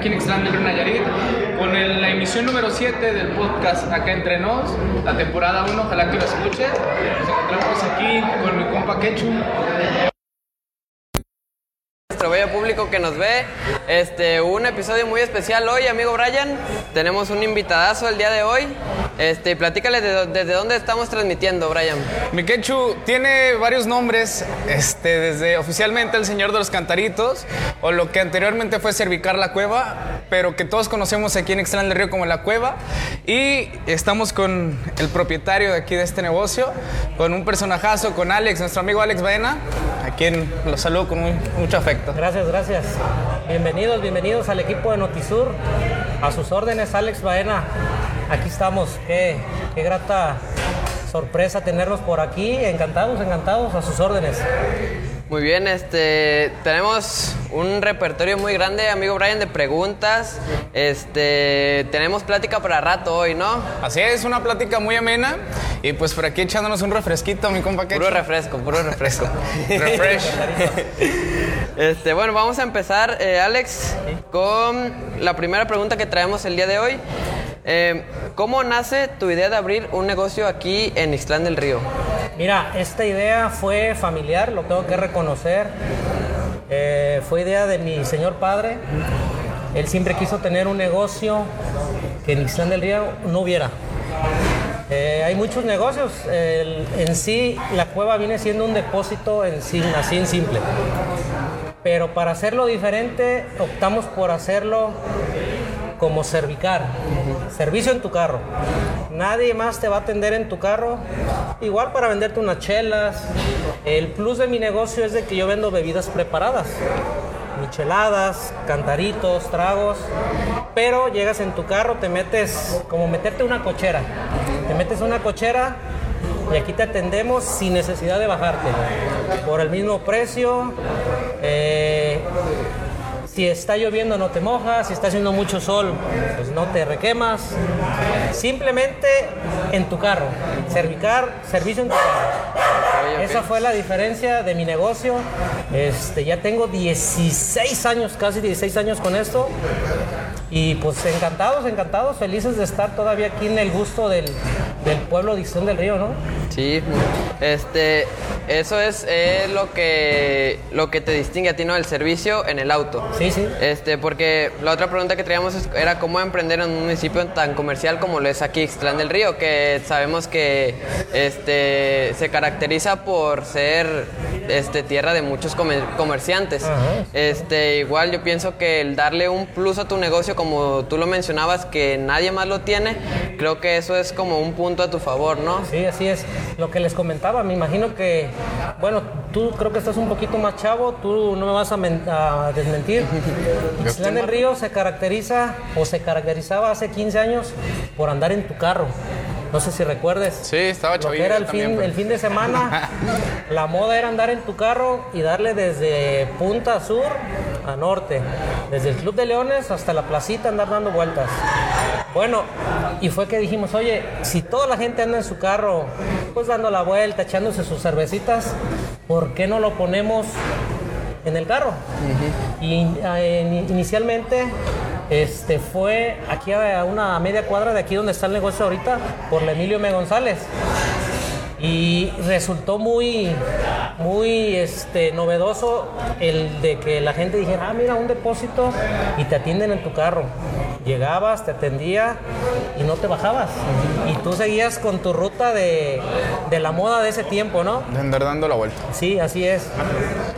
Aquí en Ixtlán Nayarit con el- la emisión número 7 del podcast Acá Entre Nos, la temporada 1, ojalá que lo escuches. Nos encontramos aquí con mi compa Quechu. nuestro bello público que nos ve. Este, un episodio muy especial hoy, amigo Brian. Tenemos un invitadazo el día de hoy. Este, platícale de- desde dónde estamos transmitiendo, Brian. Mi Quechu tiene varios nombres, este, desde oficialmente el Señor de los Cantaritos, o lo que anteriormente fue Cervicar la Cueva, pero que todos conocemos aquí en Extrán del Río como La Cueva. Y estamos con el propietario de aquí de este negocio, con un personajazo, con Alex, nuestro amigo Alex Baena, a quien lo saludo con muy- mucho afecto. Gracias, gracias. Bienvenidos, bienvenidos al equipo de Notisur. A sus órdenes, Alex Baena. Aquí estamos. Qué, qué grata sorpresa tenerlos por aquí. Encantados, encantados, a sus órdenes. Muy bien, este, tenemos un repertorio muy grande, amigo Brian, de preguntas. Este, tenemos plática para rato hoy, ¿no? Así es, una plática muy amena, y pues por aquí echándonos un refresquito, mi compa. Puro refresco, puro refresco. Refresh. Este, bueno, vamos a empezar, eh, Alex, con la primera pregunta que traemos el día de hoy. Eh, ¿Cómo nace tu idea de abrir un negocio aquí en Ixtlán del Río? Mira, esta idea fue familiar, lo tengo que reconocer. Eh, fue idea de mi señor padre. Él siempre quiso tener un negocio que en Ixtlán del Río no hubiera. Eh, hay muchos negocios. En sí, la cueva viene siendo un depósito en sí, así en simple. Pero para hacerlo diferente, optamos por hacerlo como cervicar, servicio en tu carro. Nadie más te va a atender en tu carro. Igual para venderte unas chelas. El plus de mi negocio es de que yo vendo bebidas preparadas. Micheladas, cantaritos, tragos. Pero llegas en tu carro, te metes como meterte una cochera. Te metes una cochera y aquí te atendemos sin necesidad de bajarte. Por el mismo precio. eh, si está lloviendo no te mojas, si está haciendo mucho sol, pues no te requemas. Simplemente en tu carro. Servicio en tu carro. Esa fue la diferencia de mi negocio. Este, ya tengo 16 años, casi 16 años con esto. Y pues encantados, encantados, felices de estar todavía aquí en el gusto del, del pueblo de Ixtlán del Río, ¿no? Sí, este, eso es, eh, lo que lo que te distingue a ti, ¿no? El servicio en el auto. Sí, sí. Este, porque la otra pregunta que traíamos era cómo emprender en un municipio tan comercial como lo es aquí Ixtlán del Río, que sabemos que este se caracteriza por ser este tierra de muchos comer- comerciantes. Ajá. Este, igual yo pienso que el darle un plus a tu negocio, como tú lo mencionabas, que nadie más lo tiene, creo que eso es como un punto a tu favor, ¿no? Sí, así es. Lo que les comentaba, me imagino que, bueno, tú creo que estás un poquito más chavo, tú no me vas a, a desmentir. Ixtlán del Río se caracteriza o se caracterizaba hace 15 años por andar en tu carro. No sé si recuerdes. Sí, estaba chavillo era el fin, pero- el fin de semana, la moda era andar en tu carro y darle desde punta sur a norte, desde el Club de Leones hasta la placita andar dando vueltas. Bueno, y fue que dijimos, oye, si toda la gente anda en su carro, pues dando la vuelta, echándose sus cervecitas, ¿por qué no lo ponemos en el carro? Y eh, in- inicialmente este, fue aquí a una media cuadra de aquí donde está el negocio ahorita, por la Emilio M. González. Y resultó muy, muy este, novedoso el de que la gente dijera, ah, mira, un depósito y te atienden en tu carro. Llegabas, te atendía y no te bajabas. Y tú seguías con tu ruta de, de la moda de ese tiempo, ¿no? De andar dando la vuelta. Sí, así es.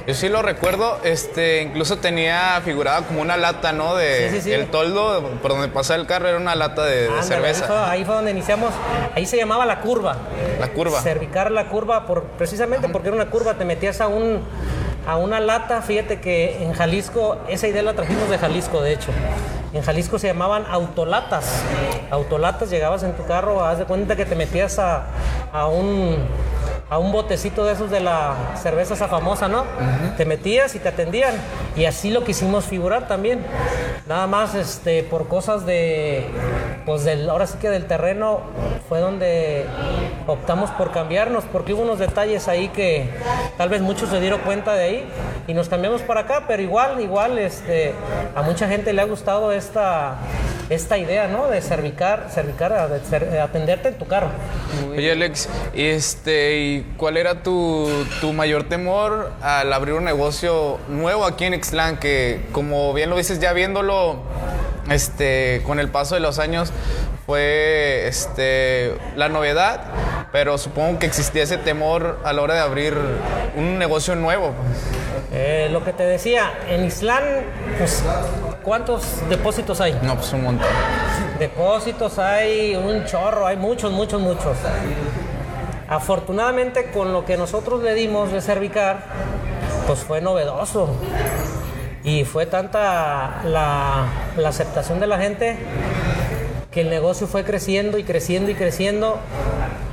Yo sí lo recuerdo, este, incluso tenía figurada como una lata, ¿no? De Sí, sí, sí. el toldo por donde pasaba el carro era una lata de, cerveza. Ahí fue, ahí fue donde iniciamos. Ahí se llamaba la curva. La curva. Cervicar la curva, por, precisamente porque era una curva, te metías a un a una lata. Fíjate que en Jalisco, esa idea la trajimos de Jalisco, de hecho. En Jalisco se llamaban autolatas. Autolatas, llegabas en tu carro, haz de cuenta que te metías a, a un a un botecito de esos de la cerveza esa famosa, ¿no? Te metías y te atendían. Y así lo quisimos figurar también. Nada más este, por cosas de, pues del, ahora sí que del terreno fue donde optamos por cambiarnos porque hubo unos detalles ahí que tal vez muchos se dieron cuenta de ahí y nos cambiamos para acá, pero igual, igual, este, a mucha gente le ha gustado esta, esta idea, ¿no? De cervicar, cervicar, de, atenderte en tu carro. Oye, Alex, este, ¿y cuál era tu, tu mayor temor al abrir un negocio nuevo aquí en Ixtlán? Que, como bien lo dices, ya viéndolo este, con el paso de los años, fue este, la novedad, pero supongo que existía ese temor a la hora de abrir un negocio nuevo. Eh, lo que te decía, en Islán, pues, ¿cuántos depósitos hay? No, pues un montón. Depósitos hay un chorro, hay muchos, muchos, muchos. Afortunadamente con lo que nosotros le dimos de cervicar, pues fue novedoso. Y fue tanta la, la aceptación de la gente que el negocio fue creciendo y creciendo y creciendo.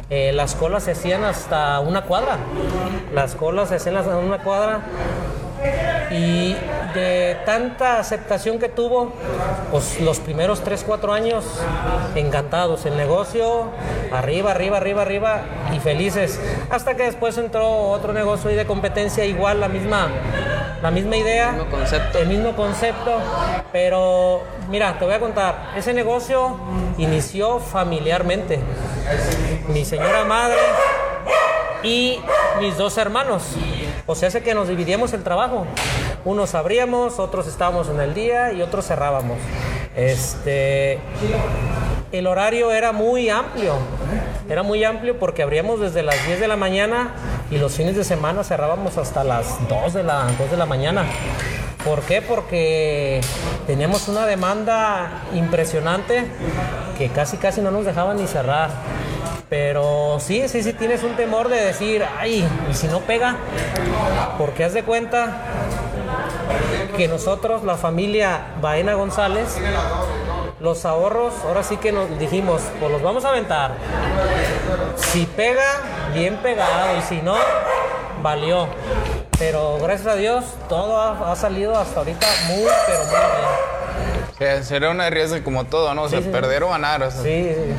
Eh, las colas se hacían hasta una cuadra. Las colas se hacían hasta una cuadra. Y de tanta aceptación que tuvo, pues los primeros 3, 4 años encantados. El negocio, arriba, arriba, arriba, arriba y felices. Hasta que después entró otro negocio ahí de competencia, igual la misma, la misma idea. Mismo concepto. El mismo concepto. Pero mira, te voy a contar. Ese negocio inició familiarmente. Mi señora madre y mis dos hermanos. O sea, hace que nos dividíamos el trabajo. Unos abríamos, otros estábamos en el día y otros cerrábamos. Este, el horario era muy amplio. Era muy amplio porque abríamos desde las 10 de la mañana y los fines de semana cerrábamos hasta las 2 de la, 2 de la mañana. ¿Por qué? Porque teníamos una demanda impresionante que casi casi no nos dejaban ni cerrar. Pero sí, sí, sí tienes un temor de decir, ay, ¿y si no pega? Porque haz de cuenta que nosotros, la familia Baena González, los ahorros, ahora sí que nos dijimos, pues los vamos a aventar. Si pega, bien pegado, y si no, valió. Pero gracias a Dios, todo ha, ha salido hasta ahorita muy, pero muy bien. O sea, será una riesgo como todo, ¿no? O sea, Sí, sí. perder o ganar. o sea. Sí, sí.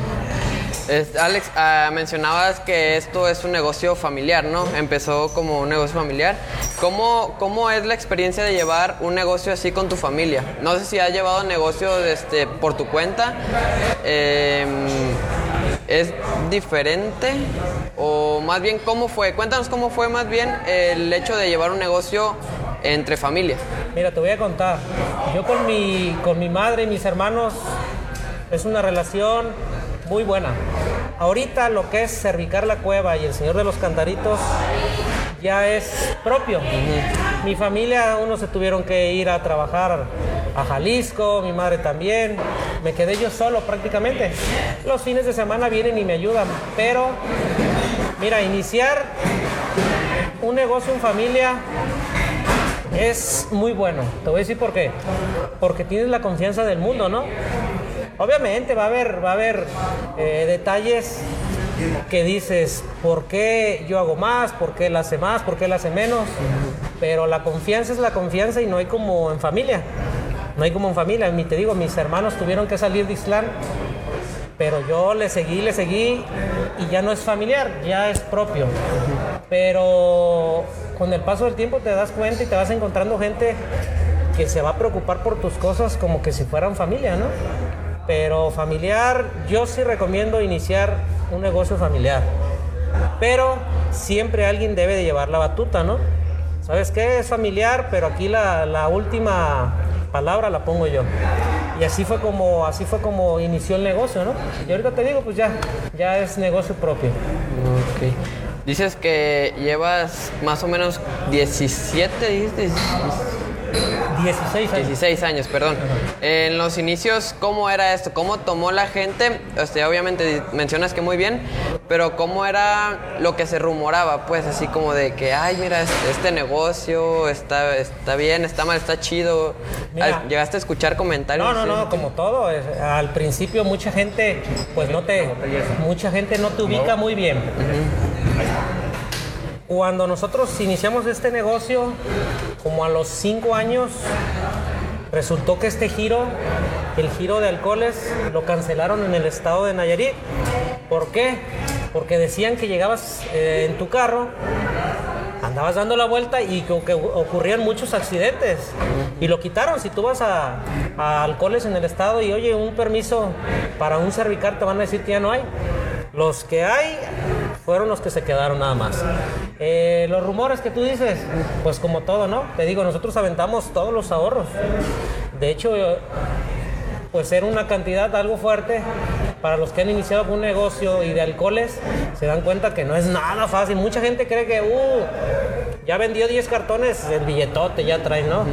Alex, ah, mencionabas que esto es un negocio familiar, ¿no? Empezó como un negocio familiar. ¿Cómo, ¿Cómo es la experiencia de llevar un negocio así con tu familia? No sé si has llevado negocio este, por tu cuenta. Eh, ¿Es diferente? O más bien, ¿cómo fue? Cuéntanos cómo fue más bien el hecho de llevar un negocio entre familia. Mira, te voy a contar. Yo con mi, con mi madre y mis hermanos es una relación muy buena. Ahorita lo que es Cervicar la Cueva y el Señor de los Cantaritos ya es propio. Mi familia, unos se tuvieron que ir a trabajar a Jalisco, mi madre también. Me quedé yo solo prácticamente. Los fines de semana vienen y me ayudan, pero mira, iniciar un negocio en familia es muy bueno. Te voy a decir por qué. Porque tienes la confianza del mundo, ¿no? Obviamente va a haber, va a haber eh, detalles que dices, ¿por qué yo hago más? ¿Por qué él hace más? ¿Por qué él hace menos? Pero la confianza es la confianza y no hay como en familia. No hay como en familia. Te digo, mis hermanos tuvieron que salir de Islán, pero yo le seguí, le seguí y ya no es familiar, ya es propio. Pero con el paso del tiempo te das cuenta y te vas encontrando gente que se va a preocupar por tus cosas como que si fueran familia, ¿no? Pero familiar, yo sí recomiendo iniciar un negocio familiar. Pero siempre alguien debe de llevar la batuta, ¿no? ¿Sabes qué? Es familiar, pero aquí la, la última palabra la pongo yo. Y así fue como así fue como inició el negocio, ¿no? Y ahorita te digo, pues ya, ya es negocio propio. Ok. Dices que llevas más o menos 17, dijiste. 16 años. 16 años, perdón. En los inicios, ¿cómo era esto? ¿Cómo tomó la gente? Este, obviamente mencionas que muy bien, pero ¿cómo era lo que se rumoraba? Pues así como de que, ay, mira, este, este negocio está, está bien, está mal, está chido. Mira. Ah, ¿Llegaste a escuchar comentarios? No, no, no, como todo. Al principio mucha gente, pues no te, mucha gente no te ubica muy bien. Cuando nosotros iniciamos este negocio, como a los cinco años, resultó que este giro, el giro de alcoholes, lo cancelaron en el estado de Nayarit. ¿Por qué? porque decían que llegabas eh, en tu carro, andabas dando la vuelta y que, ocurrían muchos accidentes. Y lo quitaron. Si tú vas a, a alcoholes en el estado y oye, un permiso para un cervicar, te van a decir que ya no hay. Los que hay fueron los que se quedaron nada más. Eh, los rumores que tú dices, pues como todo, ¿no? Te digo, nosotros aventamos todos los ahorros. De hecho, pues era una cantidad algo fuerte. Para los que han iniciado un negocio y de alcoholes, se dan cuenta que no es nada fácil. Mucha gente cree que, uh, ya vendió 10 cartones, el billetote ya trae, ¿no?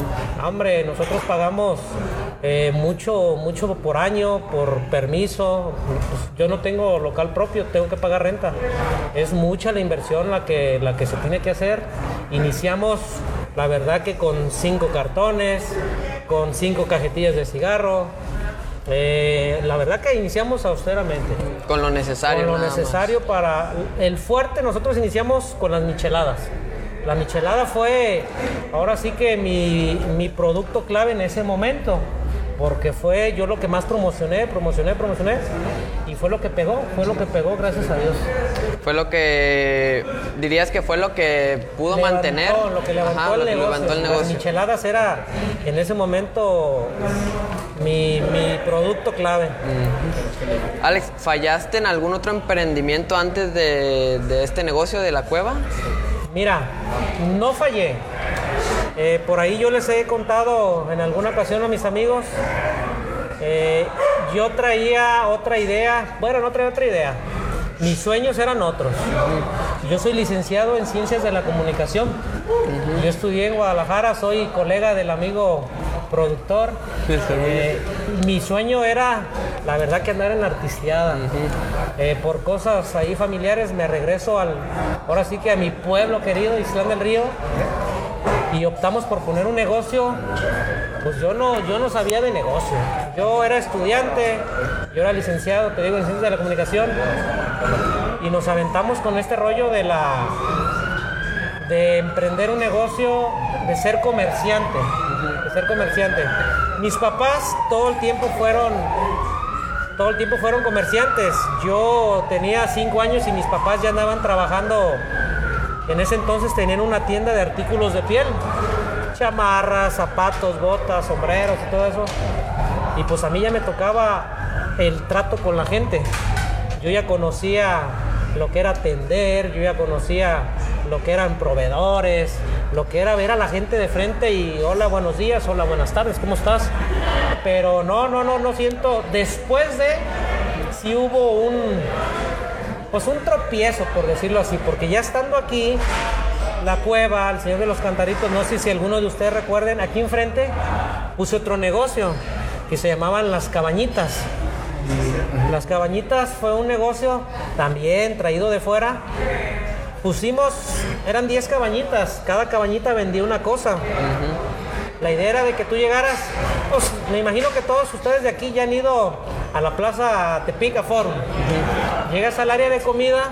Hombre, nosotros pagamos eh, mucho, mucho por año, por permiso. Pues, yo no tengo local propio, tengo que pagar renta. Es mucha la inversión la que, la que se tiene que hacer. Iniciamos, la verdad que con cinco cartones, con cinco cajetillas de cigarro. Eh, la verdad que iniciamos austeramente. Con lo necesario. Con lo más. necesario para el fuerte, nosotros iniciamos con las micheladas. La michelada fue, ahora sí que mi, mi producto clave en ese momento, porque fue yo lo que más promocioné, promocioné, promocioné, y fue lo que pegó, fue lo que pegó, gracias a Dios. Fue lo que dirías que fue lo que pudo Levantó, mantener. Lo que levantó Ajá, el lo que negocio. levantó el Las negocio. micheladas era en ese momento mi, mi producto clave. Alex, ¿fallaste en algún otro emprendimiento antes de, de este negocio de la cueva? Mira, no fallé. Eh, por ahí yo les he contado en alguna ocasión a mis amigos. eh, yo traía otra idea. Bueno, no traía otra idea. Mis sueños eran otros. Yo soy licenciado en Ciencias de la Comunicación. Yo estudié en Guadalajara, soy colega del amigo productor. Eh, mi sueño era, la verdad, que andar en la artisteada. Eh, por cosas ahí familiares me regreso al, ahora sí que a mi pueblo querido, Islán del Río, y optamos por poner un negocio. Pues yo no, yo no sabía de negocio. Yo era estudiante, yo era licenciado, te digo, en Ciencias de la Comunicación, y nos aventamos con este rollo de la de emprender un negocio, de ser comerciante, de ser comerciante. Mis papás todo el tiempo fueron, todo el tiempo fueron comerciantes. Yo tenía cinco años y mis papás ya andaban trabajando. En ese entonces tenían una tienda de artículos de piel, chamarras, zapatos, botas, sombreros y todo eso. Y pues a mí ya me tocaba el trato con la gente. Yo ya conocía lo que era atender, yo ya conocía lo que eran proveedores, lo que era ver a la gente de frente y hola, buenos días, hola, buenas tardes, ¿cómo estás? Pero no, no, no, no siento. Después de, sí hubo un, pues un tropiezo, por decirlo así, porque ya estando aquí, la cueva, el Señor de los Cantaritos, no sé si alguno de ustedes recuerden, aquí enfrente puse otro negocio que se llamaban Las Cabañitas. Las Cabañitas fue un negocio también traído de fuera. Pusimos, eran 10 cabañitas, cada cabañita vendía una cosa. La idea era de que tú llegaras, pues me imagino que todos ustedes de aquí ya han ido a la plaza Tepica Forum. Llegas al área de comida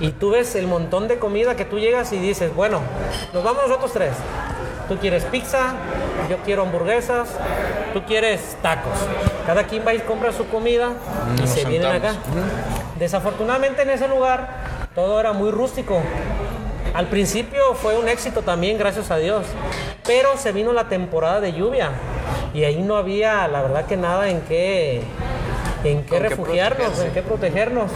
y tú ves el montón de comida que tú llegas y dices, bueno, nos vamos nosotros tres. Tú quieres pizza, yo quiero hamburguesas, tú quieres tacos. Cada quien va y compra su comida y nos se vienen acá. Desafortunadamente en ese lugar todo era muy rústico. Al principio fue un éxito también, gracias a Dios. Pero se vino la temporada de lluvia y ahí no había, la verdad que nada en qué, en qué refugiarnos, en qué protegernos.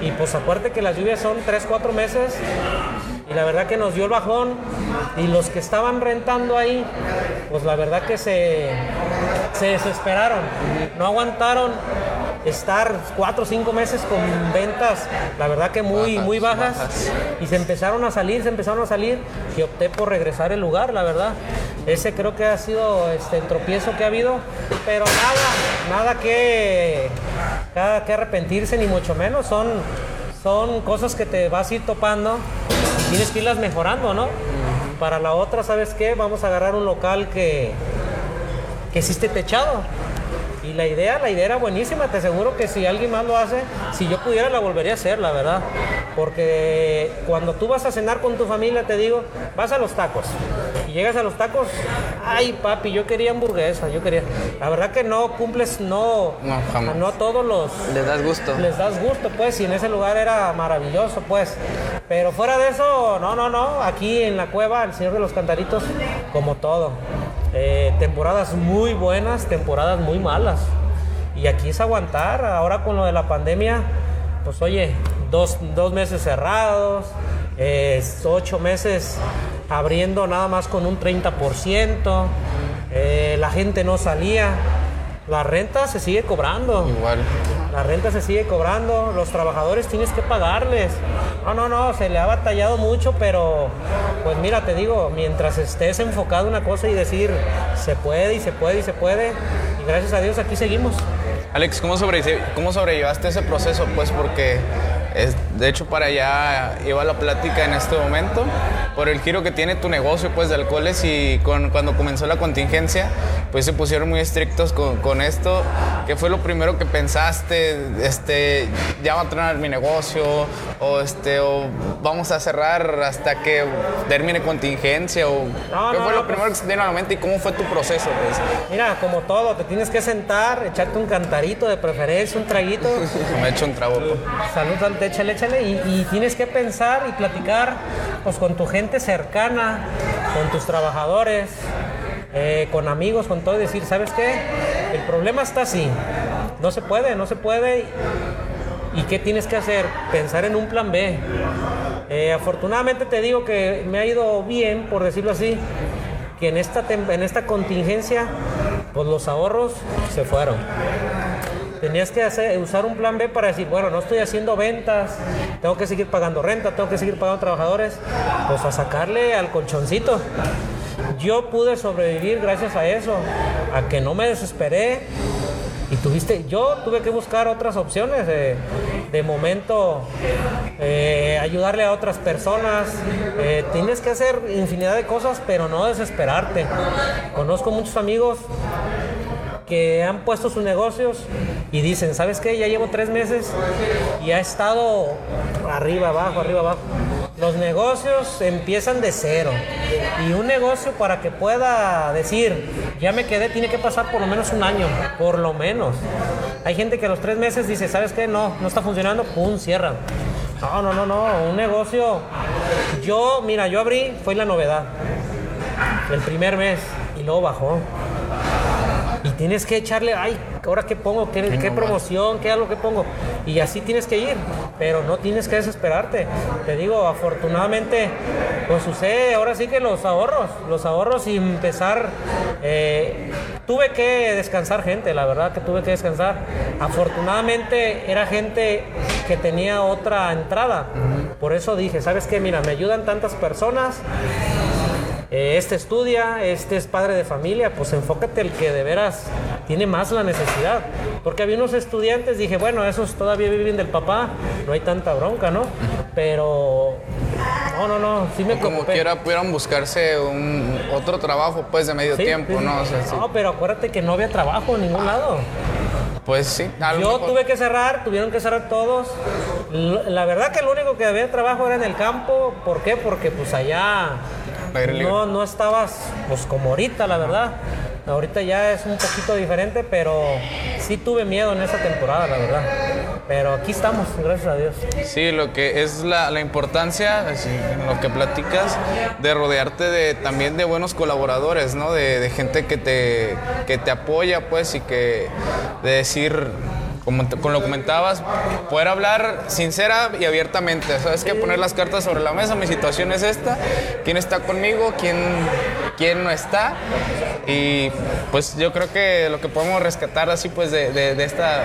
Y pues acuérdate que las lluvias son 3, 4 meses. Y la verdad que nos dio el bajón. Y los que estaban rentando ahí, pues la verdad que se, se desesperaron, no aguantaron estar 4 o 5 meses con ventas, la verdad que muy, Bajas, muy bajas, bajas. y se empezaron a salir, se empezaron a salir y opté por regresar el lugar, la verdad. Ese creo que ha sido este, el tropiezo que ha habido, pero nada, nada que, nada que arrepentirse, ni mucho menos. Son, son cosas que te vas a ir topando tienes que irlas mejorando, ¿no? Para la otra, ¿sabes qué? Vamos a agarrar un local que, que sí esté techado. Y la idea, la idea era buenísima, te aseguro que si alguien más lo hace, si yo pudiera la volvería a hacer, la verdad. Porque cuando tú vas a cenar con tu familia, te digo, vas a los tacos. Y llegas a los tacos, ay papi, yo quería hamburguesa, yo quería. La verdad que no cumples, no, No, jamás. no a todos los, Les das gusto. les das gusto, pues, y en ese lugar era maravilloso, pues. Pero fuera de eso, no, no, no. Aquí en la cueva, el Señor de los Cantaritos, como todo. Eh, temporadas muy buenas, temporadas muy malas. Y aquí es aguantar. Ahora con lo de la pandemia, pues oye, dos, dos meses cerrados, ocho meses abriendo nada más con un 30%. eh, la gente no salía. La renta se sigue cobrando. Igual. La renta se sigue cobrando, los trabajadores tienes que pagarles. No, no, no, se le ha batallado mucho, pero pues mira, te digo, mientras estés enfocado en una cosa y decir, se puede y se puede y se puede, y gracias a Dios aquí seguimos. Alex, ¿cómo, sobre, ¿cómo sobrellevaste ese proceso? Pues porque, es, de hecho, para allá iba la plática en este momento, por el giro que tiene tu negocio, pues, de alcoholes y con, cuando comenzó la contingencia, pues se pusieron muy estrictos con, con esto. ¿Qué fue lo primero que pensaste? Este, ya va a tronar mi negocio, o, este, o vamos a cerrar hasta que termine contingencia, o No, ¿qué no, fue no, lo primero que se te a la mente y cómo fue tu proceso? Pues? Mira, como todo, te tienes que sentar, echarte un cantarito de preferencia, un traguito. Me he hecho un trago. pues. Salud, salud, échale, échale. Y, tienes que pensar y platicar pues, con tu gente cercana, con tus trabajadores, eh, con amigos, con todo. Y decir, ¿sabes qué? El problema está así. No se puede, no se puede. ¿Y qué tienes que hacer? Pensar en un plan B. Eh, afortunadamente te digo que me ha ido bien, por decirlo así, que en esta, en esta contingencia, pues los ahorros se fueron. Tenías que usar un plan B para decir, bueno, no estoy haciendo ventas, tengo que seguir pagando renta, tengo que seguir pagando trabajadores, pues a sacarle al colchoncito. Yo pude sobrevivir gracias a eso, a que no me desesperé. Y tuviste, yo tuve que buscar otras opciones de, de momento, eh, ayudarle a otras personas. Eh, tienes que hacer infinidad de cosas, pero no desesperarte. Conozco muchos amigos que han puesto sus negocios y dicen, ¿sabes qué? Ya llevo tres meses y ha estado arriba, abajo, arriba, abajo. Los negocios empiezan de cero y un negocio para que pueda decir, ya me quedé, tiene que pasar por lo menos un año, por lo menos. Hay gente que a los tres meses dice, ¿sabes qué? No, no está funcionando, ¡pum! Cierran. No, no, no, no, un negocio. Yo, mira, yo abrí, fue la novedad. El primer mes y luego bajó. Y tienes que echarle, ay, ahora qué pongo, qué, qué promoción, qué algo que pongo. Y así tienes que ir, pero no tienes que desesperarte. Te digo, afortunadamente, pues sucede ahora sí que los ahorros, los ahorros y empezar. eh, tuve que descansar gente, la verdad que tuve que descansar. Afortunadamente era gente que tenía otra entrada. Por eso dije, ¿sabes qué? Mira, me ayudan tantas personas. Eh, este estudia, este es padre de familia, pues enfócate el que de veras tiene más la necesidad. Porque había unos estudiantes, dije, bueno, esos todavía viven del papá, no hay tanta bronca, ¿no? Pero, no, no, no, sí me Como quiera pudieran buscarse un otro trabajo pues de medio Sí, tiempo, sí. ¿no? O sea, sí. No, pero acuérdate que no había trabajo en ningún lado. Pues sí. Yo mejor- tuve que cerrar, tuvieron que cerrar todos. La verdad que lo único que había trabajo era en el campo. ¿Por qué? Porque pues allá Libre. no, no estabas pues como ahorita, la verdad. Ahorita ya es un poquito diferente, pero sí tuve miedo en esa temporada, la verdad. Pero aquí estamos, gracias a Dios. Sí, lo que es la, la importancia, así, en lo que platicas, de rodearte de, también de buenos colaboradores, ¿no? De, de gente que te, que te apoya, pues, y que de decir, como, como lo comentabas, poder hablar sincera y abiertamente, ¿sabes? Que poner las cartas sobre la mesa, mi situación es esta, quién está conmigo, quién, quién no está. Y pues yo creo que lo que podemos rescatar así pues de, de- de esta,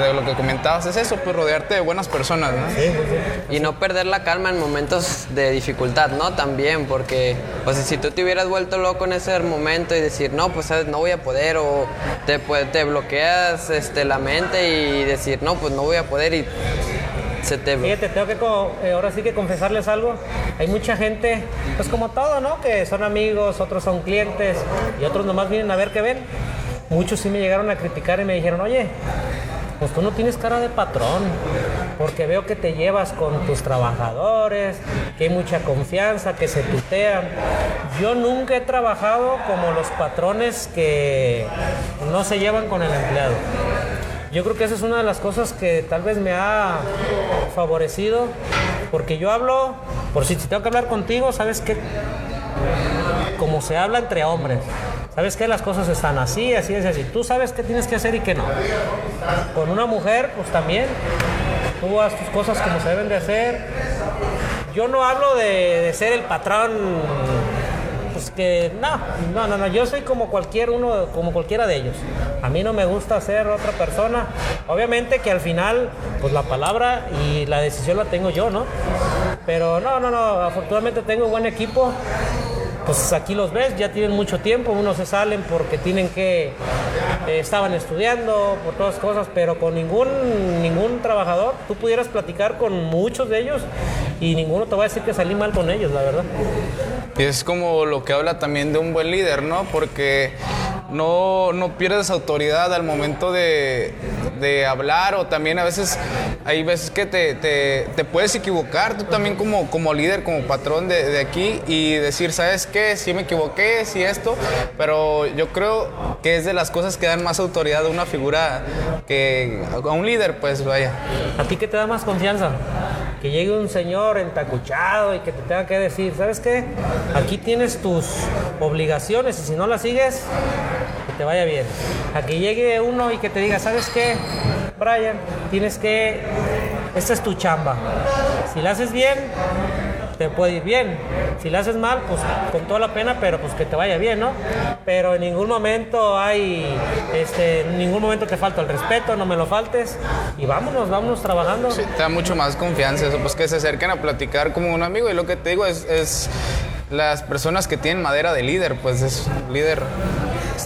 de lo que comentabas es eso, pues rodearte de buenas personas, ¿no? Y no perder la calma en momentos de dificultad, ¿no? También, porque, sea, si tú te hubieras vuelto loco en ese momento y decir, no, pues ¿sabes? no voy a poder, o te, pues, te bloqueas este, la mente y decir, no, pues no voy a poder y se te... Fíjate, tengo que eh, ahora sí que confesarles algo. Hay mucha gente, pues como todo, ¿no? Que son amigos, otros son clientes y otros nomás vienen a ver qué ven. muchos sí me llegaron a criticar y me dijeron, oye, pues tú no tienes cara de patrón, porque veo que te llevas con tus trabajadores, que hay mucha confianza, que se tutean. Yo nunca he trabajado como los patrones que no se llevan con el empleado. Yo creo que esa es una de las cosas que tal vez me ha favorecido, porque yo hablo, por si tengo que hablar contigo, ¿sabes qué? Como se habla entre hombres. ¿Sabes qué? Las cosas están así, así, es así. Tú sabes qué tienes que hacer y qué no. Con una mujer, pues también. Tú haz tus cosas como se deben de hacer. Yo no hablo de, de ser el patrón pues que no, no, no, no, yo soy como cualquier uno, como cualquiera de ellos. A mí no me gusta ser otra persona. Obviamente que al final, pues la palabra y la decisión la tengo yo, ¿no? Pero no, no, no, afortunadamente tengo buen equipo. Pues aquí los ves, ya tienen mucho tiempo, unos se salen porque tienen que, eh, estaban estudiando, por todas cosas, pero con ningún, ningún trabajador, tú pudieras platicar con muchos de ellos y ninguno te va a decir que salí mal con ellos, la verdad. Y es como lo que habla también de un buen líder, ¿no? Porque no, no pierdes autoridad al momento de, de hablar o también a veces hay veces que te, te, puedes equivocar tú también como, como líder, como patrón de, de, aquí y decir, ¿sabes qué? Sí me equivoqué, sí esto, pero yo creo que es de las cosas que dan más autoridad a una figura que a un líder, pues vaya. ¿A ti qué te da más confianza? Que llegue un señor entacuchado y que te tenga que decir, ¿sabes qué? Aquí tienes tus obligaciones y si no las sigues, que te vaya bien. A que llegue uno y que te diga, ¿sabes qué? Brian, tienes que... Esta es tu chamba. Si la haces bien, te puede ir bien. Si la haces mal, pues con toda la pena, pero pues que te vaya bien, ¿no? Pero en ningún momento hay, este, en ningún momento te falta el respeto, no me lo faltes y vámonos, vámonos trabajando. Sí, te da mucho más confianza eso, pues que se acerquen a platicar como un amigo y lo que te digo es, es las personas que tienen madera de líder, pues es líder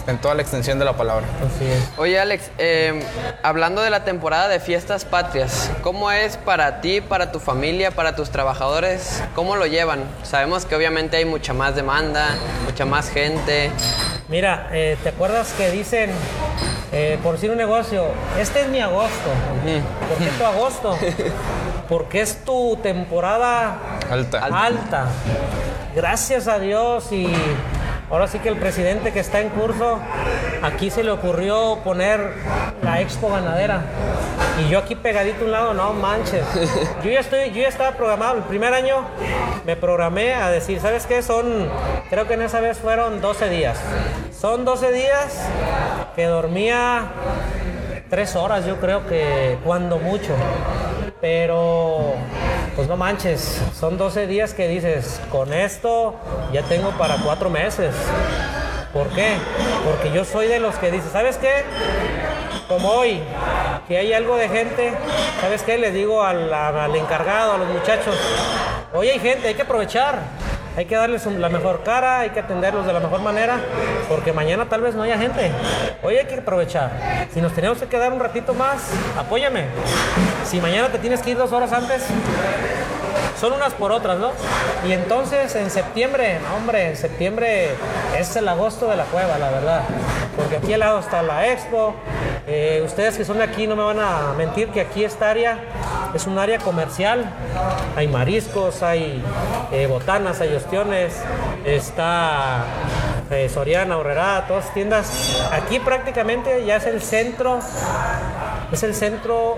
en toda la extensión de la palabra. Así es. Oye Alex, eh, hablando de la temporada de fiestas patrias, ¿cómo es para ti, para tu familia, para tus trabajadores? ¿Cómo lo llevan? Sabemos que obviamente hay mucha más demanda, mucha más gente. Mira, eh, ¿te acuerdas que dicen, eh, por decir un negocio, este es mi agosto? ¿Por qué tu agosto? Porque es tu temporada Alta. alta. Gracias a Dios y ahora sí que el presidente que está en curso, aquí se le ocurrió poner la expo ganadera. Y yo aquí pegadito a un lado, no manches. Yo ya estoy, yo ya estaba programado. El primer año me programé a decir, ¿sabes qué? Son, creo que en esa vez fueron 12 días. Son 12 días que dormía tres horas, yo creo que cuando mucho. Pero, pues no manches, son 12 días que dices, con esto ya tengo para cuatro meses. ¿Por qué? Porque yo soy de los que dice, ¿sabes qué? Como hoy, que hay algo de gente, ¿sabes qué? Le digo al, al encargado, a los muchachos, hoy hay gente, hay que aprovechar. Hay que darles la mejor cara, hay que atenderlos de la mejor manera, porque mañana tal vez no haya gente. Hoy hay que aprovechar. Si nos tenemos que quedar un ratito más, apóyame. Si mañana te tienes que ir dos horas antes, son unas por otras, ¿no? Y entonces en septiembre, hombre, en septiembre es el agosto de la cueva, la verdad. Porque aquí al lado está la expo. Eh, ustedes que son de aquí no me van a mentir que aquí esta área es un área comercial. Hay mariscos, hay eh, botanas, hay ostiones, está eh, Soriana, Horrera, todas tiendas. Aquí prácticamente ya es el centro, es el centro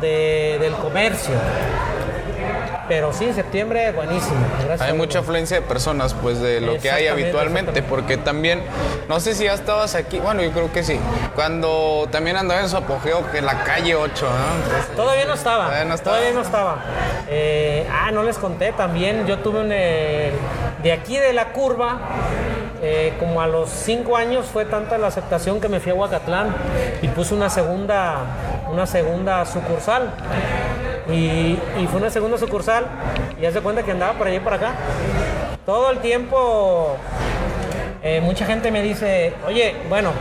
de- del comercio. Pero sí, septiembre, buenísimo. Gracias Hay mucha afluencia de personas, pues, de lo que hay habitualmente, porque también, no sé si ya estabas aquí, bueno, yo creo que sí, cuando también andaba en su apogeo, que la calle 8, ¿no? Entonces, Todavía no estaba. Todavía no estaba. Todavía no estaba. Eh, ah, no les conté también. Yo tuve un. eh, de aquí de la curva, eh, como a los cinco años fue tanta la aceptación que me fui a Huacatlán y puse una segunda, una segunda sucursal. Y, fue una segunda sucursal y haz de cuenta que andaba por allí y por acá. Todo el tiempo eh, mucha gente me dice, oye, bueno,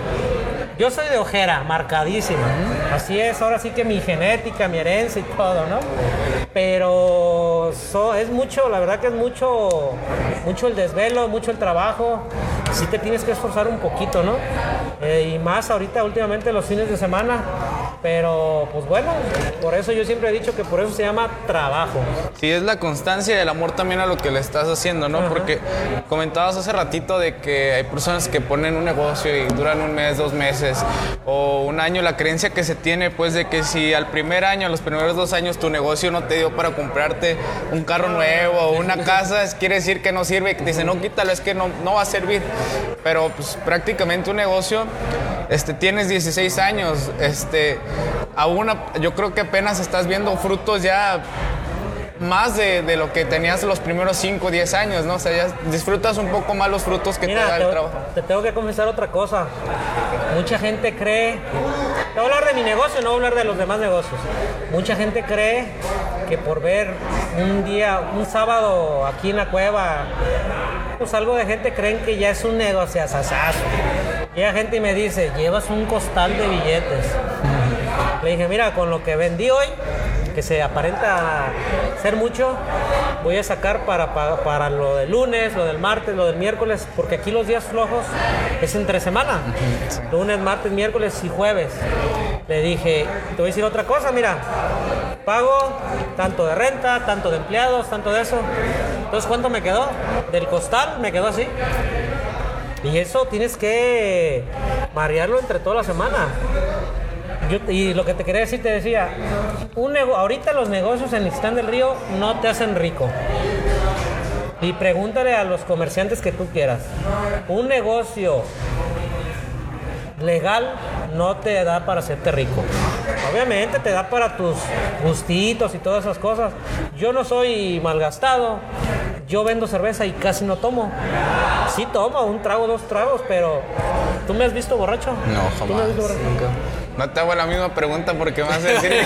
yo soy de ojera, marcadísima. Así es, ahora sí que mi genética, mi herencia y todo, ¿no? Pero es mucho, la verdad que es mucho, mucho el desvelo, mucho el trabajo. Sí te tienes que esforzar un poquito, ¿no? Eh, y más ahorita últimamente los fines de semana. Pero pues bueno, por eso yo siempre he dicho que por eso se llama trabajo. Sí, es la constancia y el amor también a lo que le estás haciendo, ¿no? Porque comentabas hace ratito de que hay personas que ponen un negocio y duran un mes, dos meses o un año. La creencia que se tiene, pues, de que si al primer año, a los primeros dos años, tu negocio no te dio para comprarte un carro nuevo o una casa, quiere decir que no sirve. Dicen, no, quítalo, es que no, no va a servir. Pero, pues, prácticamente un negocio, este, tienes 16 años, este, aún, yo creo que apenas estás viendo frutos ya más de, de lo que tenías los primeros 5 o 10 años, ¿no? O sea, ya disfrutas un poco más los frutos que te da el te, trabajo. te tengo que confesar otra cosa. Mucha gente cree, te voy a hablar de mi negocio, no voy a hablar de los demás negocios. Mucha gente cree que por ver un día, un sábado aquí en la cueva, pues algo de gente creen que ya es un negocio asasazo. Llega gente y me dice, llevas un costal de billetes. Le dije, mira, con lo que vendí hoy, que se aparenta ser mucho, voy a sacar para, para, para lo del lunes, lo del martes, lo del miércoles, porque aquí los días flojos es entre semana. Lunes, martes, miércoles y jueves. Le dije, te voy a decir otra cosa, mira, pago tanto de renta, tanto de empleados, tanto de eso. Entonces, ¿cuánto me quedó? Del costal me quedó así. Y eso tienes que marearlo entre toda la semana. Y lo que te quería decir, te decía, un ahorita los negocios en Ixtán del Río no te hacen rico. Y pregúntale a los comerciantes que tú quieras. Un negocio legal no te da para hacerte rico. Obviamente te da para tus gustitos y todas esas cosas. Yo no soy malgastado. Yo vendo cerveza y casi no tomo. Sí tomo un trago, dos tragos, pero ¿tú me has visto borracho? No, ¿Tú me has visto jamás. borracho? No te hago la misma pregunta porque me vas a decir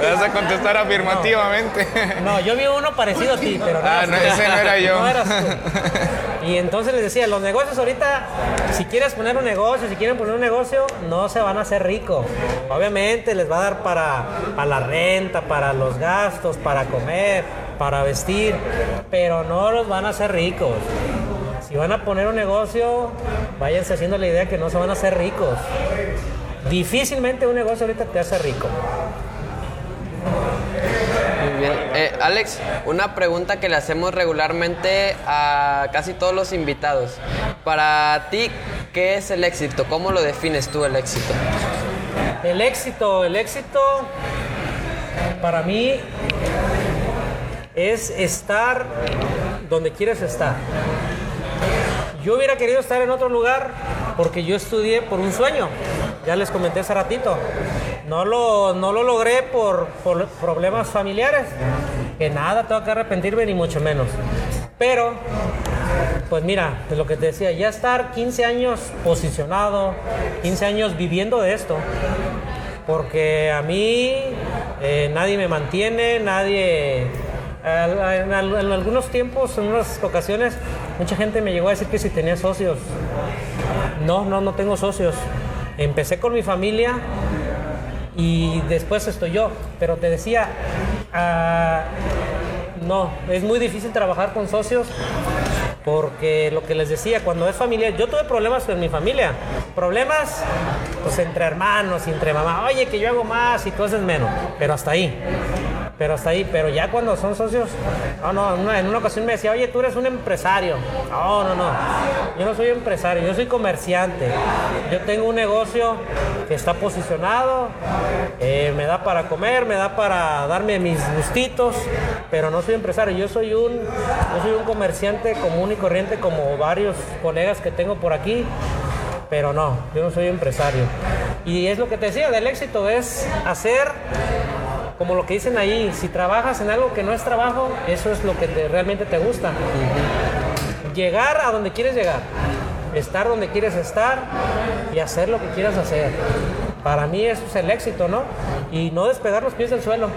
me vas a contestar afirmativamente. No, yo vi uno parecido a ti, pero no. Ah, no, ese no era yo. No eras tú. Y entonces les decía, los negocios ahorita, si quieres poner un negocio, si quieren poner un negocio, no se van a hacer ricos. Obviamente les va a dar para, para la renta, para los gastos, para comer, para vestir, pero no los van a hacer ricos. Si van a poner un negocio, váyanse haciendo la idea que no se van a hacer ricos. Difícilmente un negocio ahorita te hace rico. Muy bien. Eh, Alex, una pregunta que le hacemos regularmente a casi todos los invitados. Para ti, ¿qué es el éxito? ¿Cómo lo defines tú el éxito? El éxito, el éxito para mí es estar donde quieres estar. Yo hubiera querido estar en otro lugar porque yo estudié por un sueño. Ya les comenté hace ratito. No lo, no lo logré por, problemas familiares. Que nada, tengo que arrepentirme ni mucho menos. Pero pues mira, de lo que te decía, ya estar 15 años posicionado, 15 años viviendo de esto, porque a mí eh, nadie me mantiene, nadie... en algunos tiempos, en unas ocasiones, mucha gente me llegó a decir que si tenía socios. No, no, no tengo socios. Empecé con mi familia y después estoy yo. Pero te decía, ah, no, es muy difícil trabajar con socios porque lo que les decía, cuando es familia, yo tuve problemas con mi familia. Problemas pues entre hermanos y entre mamá. Oye, que yo hago más y tú haces menos. Pero hasta ahí. Pero hasta ahí. Pero ya cuando son socios, no, no, una, en una ocasión me decía, oye, tú eres un empresario. No, no, no. Yo no soy empresario, yo soy comerciante. Yo tengo un negocio que está posicionado, eh, me da para comer, me da para darme mis gustitos, pero no soy empresario. Yo soy un, yo soy un comerciante común y corriente como varios colegas que tengo por aquí. Pero no, yo no soy empresario. Y es lo que te decía, del éxito es hacer como lo que dicen ahí, si trabajas en algo que no es trabajo, eso es lo que te- realmente te gusta. Llegar a donde quieres llegar, estar donde quieres estar y hacer lo que quieras hacer. Para mí eso es el éxito, ¿no? Y no despegar los pies del suelo.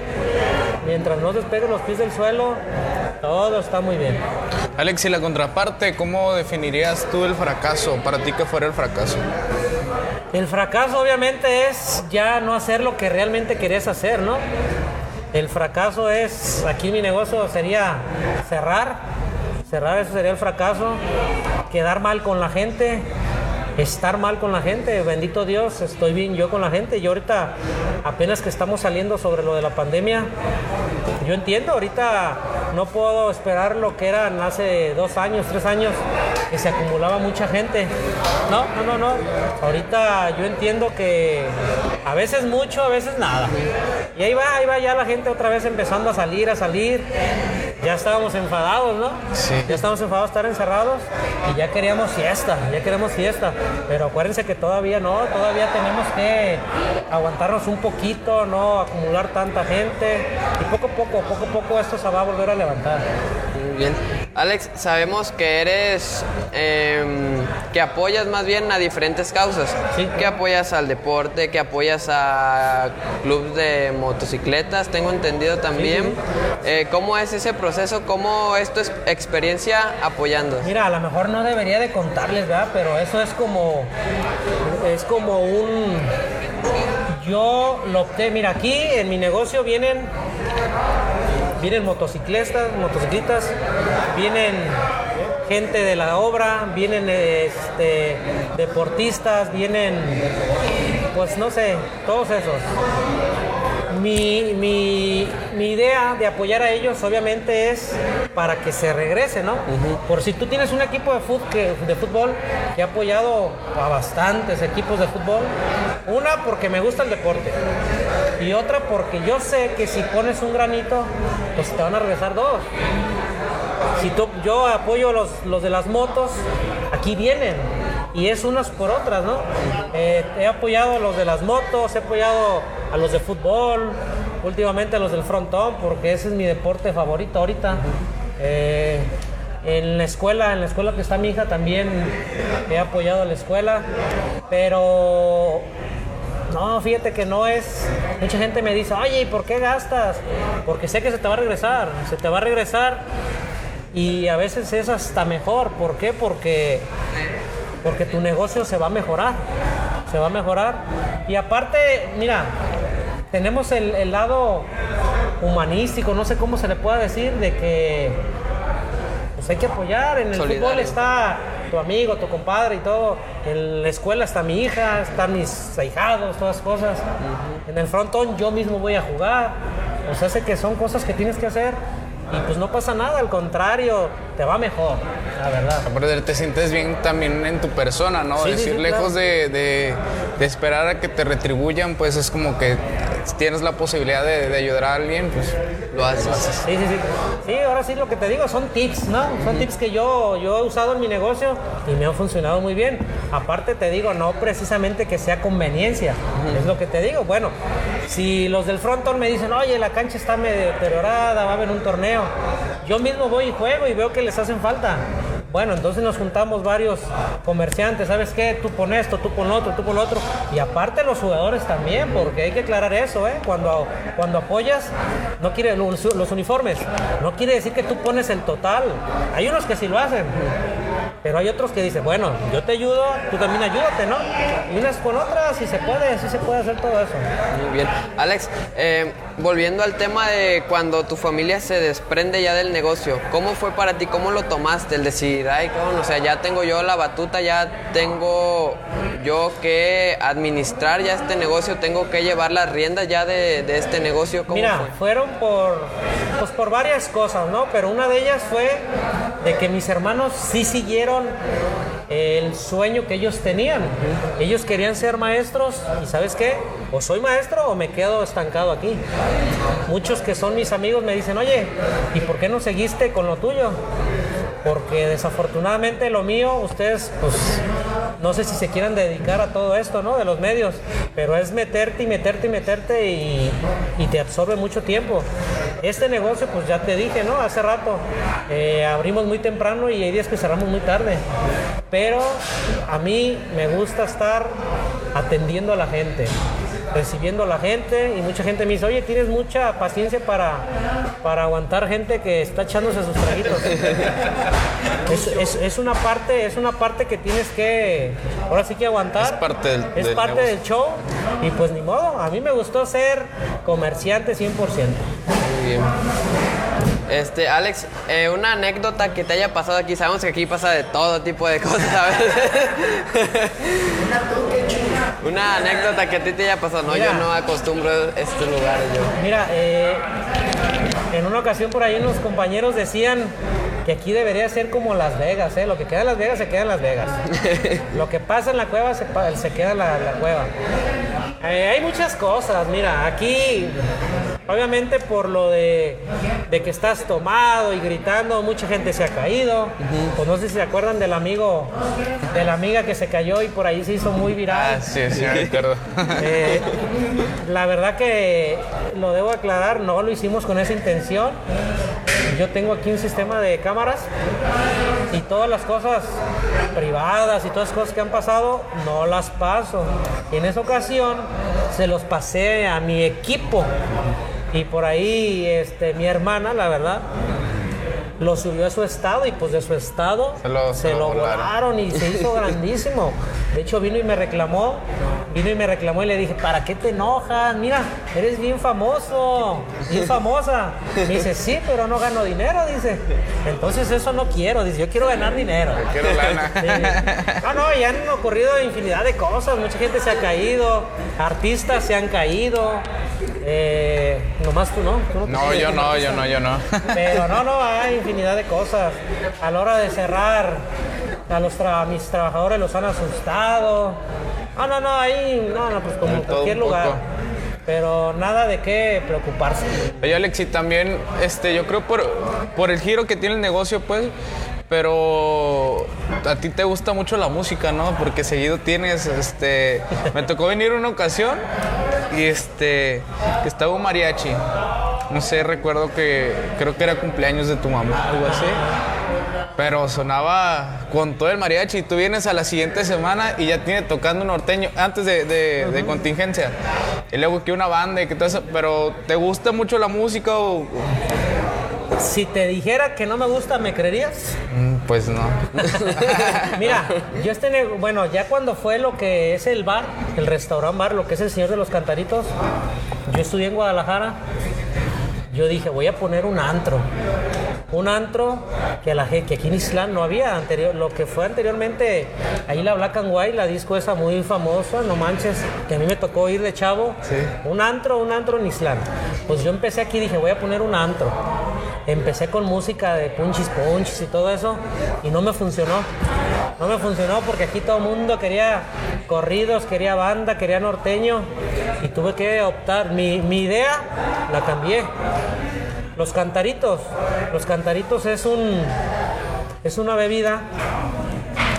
Mientras no despegues los pies del suelo, todo está muy bien. Alex, y la contraparte, ¿cómo definirías tú el fracaso? Para ti, ¿qué fuera el fracaso? El fracaso obviamente es ya no hacer lo que realmente querías hacer, ¿no? El fracaso es, aquí mi negocio sería cerrar, cerrar eso sería el fracaso, quedar mal con la gente, estar mal con la gente. Bendito Dios, estoy bien yo con la gente. Y ahorita, apenas que estamos saliendo sobre lo de la pandemia, yo entiendo, ahorita no puedo esperar lo que eran hace dos años, tres años, que se acumulaba mucha gente. No, no, no, no. Ahorita yo entiendo que a veces mucho, a veces nada. Y ahí va, ahí va ya la gente otra vez empezando a salir, a salir. Ya estábamos enfadados, ¿no? Sí. Ya estábamos enfadados de estar encerrados y ya queríamos fiesta, ya queremos fiesta. Pero acuérdense que todavía no, todavía tenemos que aguantarnos un poquito, no acumular tanta gente. Y poco a poco, poco a poco esto se va a volver a levantar. Muy bien. Alex, sabemos que eres, em, que apoyas más bien a diferentes causas. Sí. Que apoyas al deporte, que apoyas a clubes de motocicletas, tengo entendido también. Eh, ¿Cómo es ese proceso? ¿Cómo es tu ex- experiencia apoyando? Mira, a lo mejor no debería de contarles, ¿verdad? Pero eso es como, es como un, yo lo opté, mira, aquí en mi negocio vienen, vienen motociclistas, motociclistas, vienen gente de la obra, vienen este, deportistas, vienen, pues no sé, todos esos. Mi, mi- mi idea de apoyar a ellos obviamente es para que se regrese, ¿no? Por si tú tienes un equipo de, fut- que- de fútbol que ha apoyado a bastantes equipos de fútbol, una porque me gusta el deporte y otra porque yo sé que si pones un granito, pues te van a regresar dos. Si tú- yo apoyo los, los de las motos, aquí vienen. Y es unas por otras, ¿no? Eh, he apoyado a los de las motos, he apoyado a los de fútbol, últimamente a los del frontón, porque ese es mi deporte favorito ahorita. Eh, en la escuela, en la escuela que está mi hija también he apoyado a la escuela, pero no, fíjate que no es. Mucha gente me dice, oye, ¿y por qué gastas? Porque sé que se te va a regresar, se te va a regresar y a veces es hasta mejor. ¿Por qué? Porque, porque tu negocio se va a mejorar, se va a mejorar. Y aparte, mira, tenemos el, el lado humanístico, no sé cómo se le pueda decir, de que pues hay que apoyar. En el Solidario. fútbol está tu amigo, tu compadre y todo. En la escuela está mi hija, están mis ahijados, todas esas cosas. En el frontón yo mismo voy a jugar. O sea, sé que son cosas que tienes que hacer y pues no pasa nada, al contrario, te va mejor, la verdad. Aparte, te sientes bien también en tu persona, ¿no? Sí, sí, Decir, sí, lejos claro. de, de- de esperar a que te retribuyan, pues es como que tienes la posibilidad de, de ayudar a alguien, pues Lo haces. Sí, sí, sí. Sí, ahora sí lo que te digo son tips, ¿no? Son tips que yo, yo he usado en mi negocio y me han funcionado muy bien. Aparte te digo, no precisamente que sea conveniencia, es lo que te digo. Bueno, si los del frontón me dicen, oye, la cancha está medio deteriorada, va a haber un torneo, yo mismo voy y juego y veo que les hacen falta. Bueno, entonces nos juntamos varios comerciantes, ¿sabes qué? Tú pon esto, tú pon otro, tú pon otro. Y aparte los jugadores también, porque hay que aclarar eso, ¿eh? Cuando, cuando apoyas, no quiere, los, los uniformes, no quiere decir que tú pones el total. Hay unos que sí lo hacen. Pero hay otros que dicen, bueno, yo te ayudo, tú también ayúdate, ¿no? Y unas con otras, si se puede, sí se puede hacer todo eso. Muy bien. Alex, eh, volviendo al tema de cuando tu familia se desprende ya del negocio, ¿cómo fue para ti? ¿Cómo lo tomaste? El decir, ay, cabrón, o sea, ya tengo yo la batuta, ya tengo yo que administrar ya este negocio, tengo que llevar las riendas ya de, de este negocio. ¿Cómo Mira, fue? fueron por, pues por varias cosas, ¿no? Pero una de ellas fue de que mis hermanos sí siguieron el sueño que ellos tenían. Ellos querían ser maestros y ¿sabes qué? O soy maestro o me quedo estancado aquí. Muchos que son mis amigos me dicen, oye, ¿y por qué no seguiste con lo tuyo? Porque desafortunadamente lo mío, ustedes, pues, no sé si se quieran dedicar a todo esto, ¿no? De los medios, pero es meterte y meterte y meterte y, te absorbe mucho tiempo. Este negocio, pues ya te dije, ¿no? Hace rato, eh, abrimos muy temprano y hay días que cerramos muy tarde. Pero a mí me gusta estar atendiendo a la gente recibiendo a la gente y mucha gente me dice, oye, tienes mucha paciencia para, para aguantar gente que está echándose sus traguitos. es, es- es una parte, es una parte que tienes que, ahora sí que aguantar. Es parte del- Es del parte negocio. del show y pues ni modo, a mí me gustó ser comerciante 100%. Muy bien. Este, Alex, eh, una anécdota que te haya pasado aquí. Sabemos que aquí pasa de todo tipo de cosas, ¿sabes? una anécdota que a ti te haya pasado. No, Mira. yo no acostumbro a estos lugares. Yo. Mira, eh, en una ocasión por ahí unos compañeros decían que aquí debería ser como Las Vegas, ¿eh? Lo que queda en Las Vegas se queda en Las Vegas. Lo que pasa en la cueva se, queda en la, la cueva. Eh, hay muchas cosas, mira, aquí obviamente por lo de, de que estás tomado y gritando, mucha gente se ha caído. Pues no sé si se acuerdan del amigo, de la amiga que se cayó y por ahí se hizo muy viral. Ah, sí, sí, me acuerdo. Eh, la verdad que lo debo aclarar, no lo hicimos con esa intención. Yo tengo aquí un sistema de cámaras y todas las cosas privadas y todas las cosas que han pasado no las paso. Y en esa ocasión se los pasé a mi equipo y por ahí este, mi hermana, la verdad, lo subió a su estado y pues de su estado Se lo- se se lo lo volaron. volaron y se hizo grandísimo. De hecho vino y me reclamó, vino y me reclamó y le dije, ¿para qué te enojas? Mira, eres bien famoso, bien famosa. Me dice, sí, pero no gano dinero, dice. Entonces eso no quiero, dice, yo quiero ganar dinero. Quiero lana. Sí. No, no, y han ocurrido infinidad de cosas. Mucha gente se ha caído, artistas se han caído. Eh, nomás tú no. Tú te No, caes yo no, yo no, yo no. Pero no, no, hay infinidad de cosas. A la hora de cerrar, a los tra- a mis trabajadores los han asustado. No, no, no, ahí, no, no, pues como en cualquier poco. lugar. Pero nada de qué preocuparse. Oye, Alex, y también, este, yo creo por, por el giro que tiene el negocio, pues, pero a ti te gusta mucho la música, ¿no? Porque seguido tienes, este, me tocó venir una ocasión y este, estaba un mariachi. No sé, recuerdo que creo que era cumpleaños de tu mamá, algo así. Pero sonaba con todo el mariachi. Tú vienes a la siguiente semana y ya tiene tocando un norteño antes de, de- de contingencia. Y luego que una banda y que todo eso. Pero ¿te gusta mucho la música o...? Si te dijera que no me gusta, ¿me creerías? Mm, Pues no. Mira, yo este, bueno, ya cuando fue lo que es el bar, el restaurant bar, lo que es el Señor de los Cantaritos, yo estudié en Guadalajara, yo dije, voy a poner un antro. Un antro que, la, que aquí en Islán no había anterior, lo que fue anteriormente, ahí la Black and White, la disco esa muy famosa, no manches, que a mí me tocó ir de chavo. Un antro, un antro en Islán. Pues yo empecé aquí, dije, voy a poner un antro. Empecé con música de punchis punchis y todo eso y no me funcionó. No me funcionó porque aquí todo el mundo quería corridos, quería banda, quería norteño y tuve que optar. Mi, mi idea la cambié. Los cantaritos. Los cantaritos es un es una bebida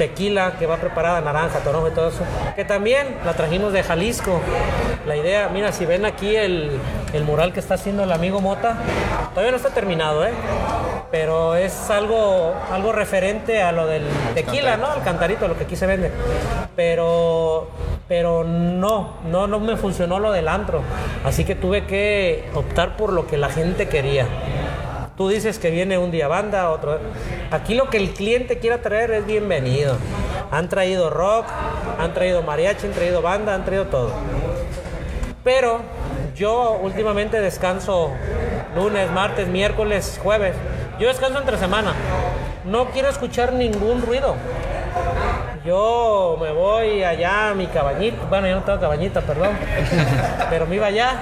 tequila que va preparada, naranja, toronja y todo eso, que también la trajimos de Jalisco. La idea, mira, si ven aquí el, el mural que está haciendo el amigo Mota, todavía no está terminado, ¿eh? Pero es algo, algo referente a lo del tequila, ¿no? Al cantarito, lo que aquí se vende. Pero, pero no, no, no me funcionó lo del antro. Así que tuve que optar por lo que la gente quería. Tú dices que viene un día banda, otro. Aquí lo que el cliente quiera traer es bienvenido. Han traído rock, han traído mariachi, han traído banda, han traído todo. Pero yo últimamente descanso lunes, martes, miércoles, jueves. Yo descanso entre semana. No quiero escuchar ningún ruido. Yo me voy allá a mi cabañita. Bueno, yo no tengo cabañita, perdón. Pero me iba allá.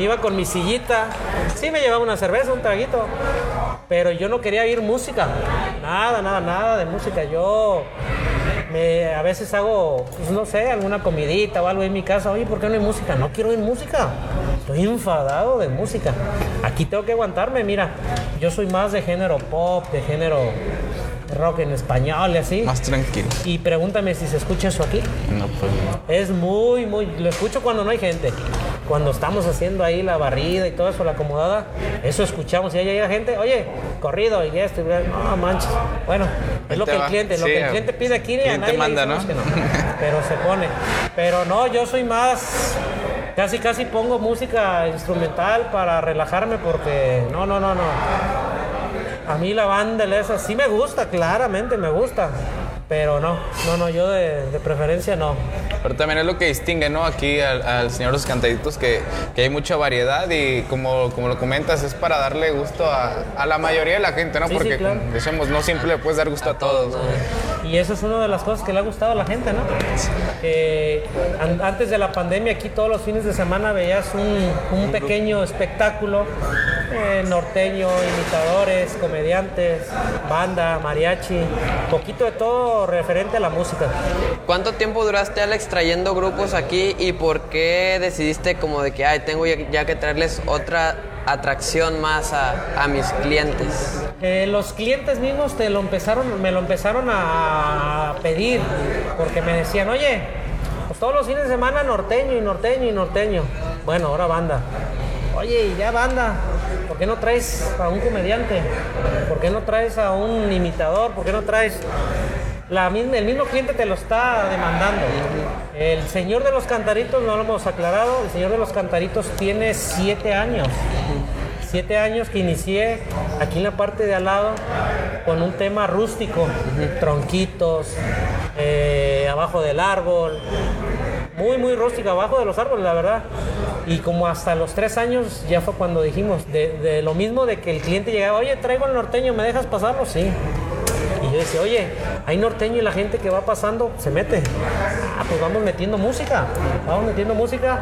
Me iba con mi sillita. Sí, me llevaba una cerveza, un traguito. Pero yo no quería oír música. Nada, nada, nada de música. Yo me, a veces hago, pues, no sé, alguna comidita o algo en mi casa. Oye, ¿por qué no hay música? No quiero oír música. Estoy enfadado de música. Aquí tengo que aguantarme. Mira, yo soy más de género pop, de género rock en español y así. Más tranquilo. Y pregúntame si se escucha eso aquí. No, pues no. Es muy, muy. Lo escucho cuando no hay gente. Cuando estamos haciendo ahí la barrida y todo eso, la acomodada, eso escuchamos. Y ahí llega gente, oye, corrido y esto. Y, no manches. Bueno, es lo que el cliente, lo Sí, que el cliente pide aquí, a nadie le manda, no. Pero se pone. Pero no, yo soy más. Casi, casi pongo música instrumental para relajarme porque. No, no, no, no. A mí la banda esa sí me gusta, claramente me gusta. Pero no, no, no, yo de, de preferencia no. Pero también es lo que distingue, ¿no? Aquí al, al señor de los cantaditos, que, que hay mucha variedad y como, como lo comentas, es para darle gusto a, a la mayoría de la gente, ¿no? Sí, sí, Porque claro. decimos, no siempre le puedes dar gusto a, todos. Y eso es una de las cosas que le ha gustado a la gente, ¿no? An- antes de la pandemia aquí todos los fines de semana veías un, un pequeño espectáculo, eh, norteño, imitadores, comediantes, banda, mariachi, poquito de todo referente a la música. ¿Cuánto tiempo duraste, Alex, trayendo grupos aquí y por qué decidiste como de que, ay, tengo ya, ya que traerles otra atracción más a, a mis clientes? Eh, los clientes mismos te lo empezaron, me lo empezaron a pedir, porque me decían, oye, pues todos los fines de semana norteño y norteño y norteño. Bueno, ahora banda. Oye, y ya banda, ¿por qué no traes a un comediante? ¿Por qué no traes a un imitador? ¿Por qué no traes... El mismo cliente te lo está demandando. El señor de los cantaritos, no lo hemos aclarado, el señor de los cantaritos tiene siete años. Siete años que inicié aquí en la parte de al lado con un tema rústico, tronquitos, eh, abajo del árbol, muy, muy rústico, abajo de los árboles, la verdad. Y como hasta los tres años ya fue cuando dijimos, de lo mismo de que el cliente llegaba, oye, traigo el norteño, ¿me dejas pasarlo? Sí. Y yo decía, oye, hay norteño y la gente que va pasando se mete. Ah, pues vamos metiendo música, vamos metiendo música.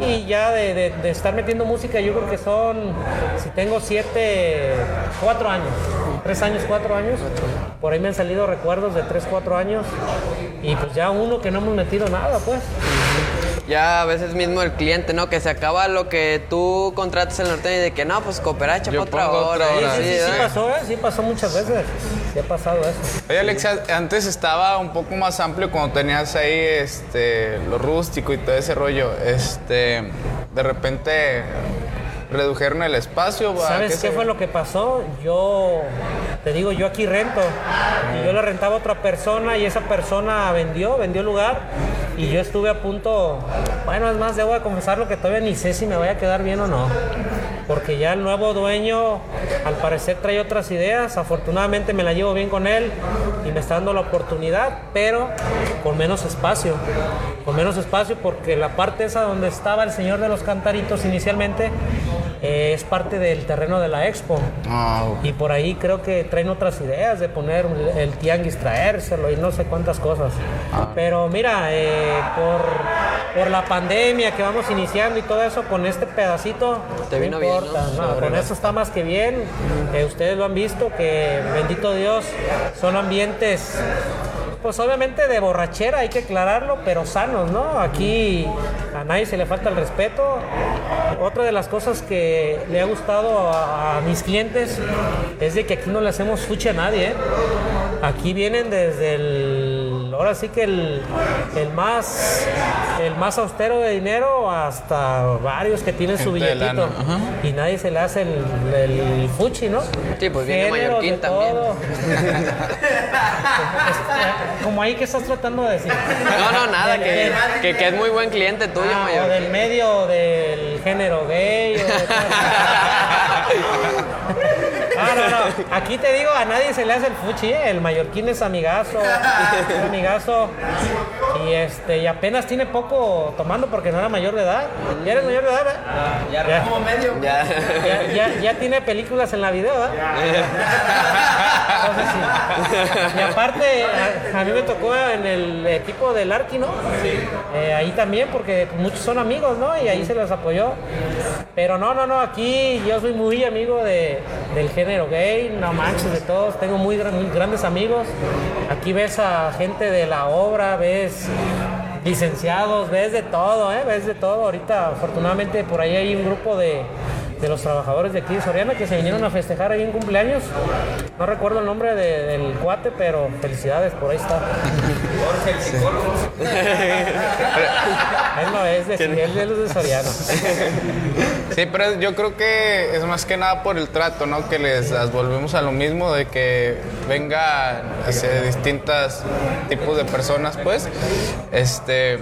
Y ya de, de- de estar metiendo música, yo creo que son, si tengo siete, cuatro años, tres años, cuatro años. Por ahí me han salido recuerdos de tres, cuatro años. Y pues ya uno que no hemos metido nada, pues. Ya a veces mismo el cliente, ¿no? Que se acaba lo que tú contratas el norteño y de que no, pues cooperacha Yo para otra hora. otra hora. Sí, sí, sí ¿verdad? pasó, ¿eh? Sí pasó muchas veces. Sí ha pasado eso. Oye, Alexa, antes estaba un poco más amplio cuando tenías ahí este, lo rústico y todo ese rollo. Este, de repente redujeron el espacio. ¿va? ¿Sabes qué se- fue lo que pasó? Yo, te digo, yo aquí rento. Y yo le rentaba a otra persona y esa persona vendió, vendió lugar. Y yo estuve a punto, bueno, es más, debo de confesarlo que todavía ni sé si me voy a quedar bien o no. Porque ya el nuevo dueño, al parecer, trae otras ideas. Afortunadamente me la llevo bien con él y me está dando la oportunidad, pero con menos espacio. Con menos espacio porque la parte esa donde estaba el señor de los cantaritos inicialmente eh, es parte del terreno de la expo. Ah. Y por ahí creo que traen otras ideas de poner el tianguis, traérselo y no sé cuántas cosas. Pero mira, eh, por, por la pandemia que vamos iniciando y todo eso, con este pedacito, Te no bien, importa, ¿no? no, con eso está más que bien. Eh, ustedes lo han visto, que bendito Dios, son ambientes pues obviamente de borrachera, hay que aclararlo, pero sanos, ¿no? Aquí a nadie se le falta el respeto. Otra de las cosas que le ha gustado a, mis clientes es de que aquí no le hacemos fuchi a nadie, ¿eh? Aquí vienen desde el, ahora sí que el, el más, el más austero de dinero hasta varios que tienen su Gente billetito. Y nadie se le hace el, el fuchi, ¿no? Sí, pues viene Mallorquín también. Como ahí que estás tratando de decir. No, no, nada, Del- que, que, que es muy buen cliente tuyo, ah, o del medio del género gay. o de- Ah, no, no. Aquí te digo, a nadie se le hace el fuchi, ¿eh? El mallorquín es amigazo, es amigazo. Y este, y apenas tiene poco tomando porque no era mayor de edad. ¿Ya eres mayor de edad, ¿verdad? Ya, como medio. Ya. Ya, ya, ya tiene películas en la video, ¿verdad? Entonces, sí. Y aparte, a, a mí me tocó en el equipo del Arqui, ¿no? Eh, ahí también, porque muchos son amigos, ¿no? Y ahí se los apoyó. Pero no, no, no, aquí yo soy muy amigo de, del género gay, no manches, de todos. Tengo muy grandes amigos. Aquí ves a gente de la obra, ves licenciados, ves de todo, ¿eh? Ves de todo. Ahorita, afortunadamente, por ahí hay un grupo de, de los trabajadores de aquí de Soriana que se vinieron a festejar ahí en cumpleaños. No recuerdo el nombre de- del cuate, pero felicidades, por ahí está. Él no es de él es de Soriana. Sí, pero yo creo que es más que nada por el trato, ¿no? Que les las volvemos a lo mismo, de que venga hacia distintos tipos de personas, pues. Este,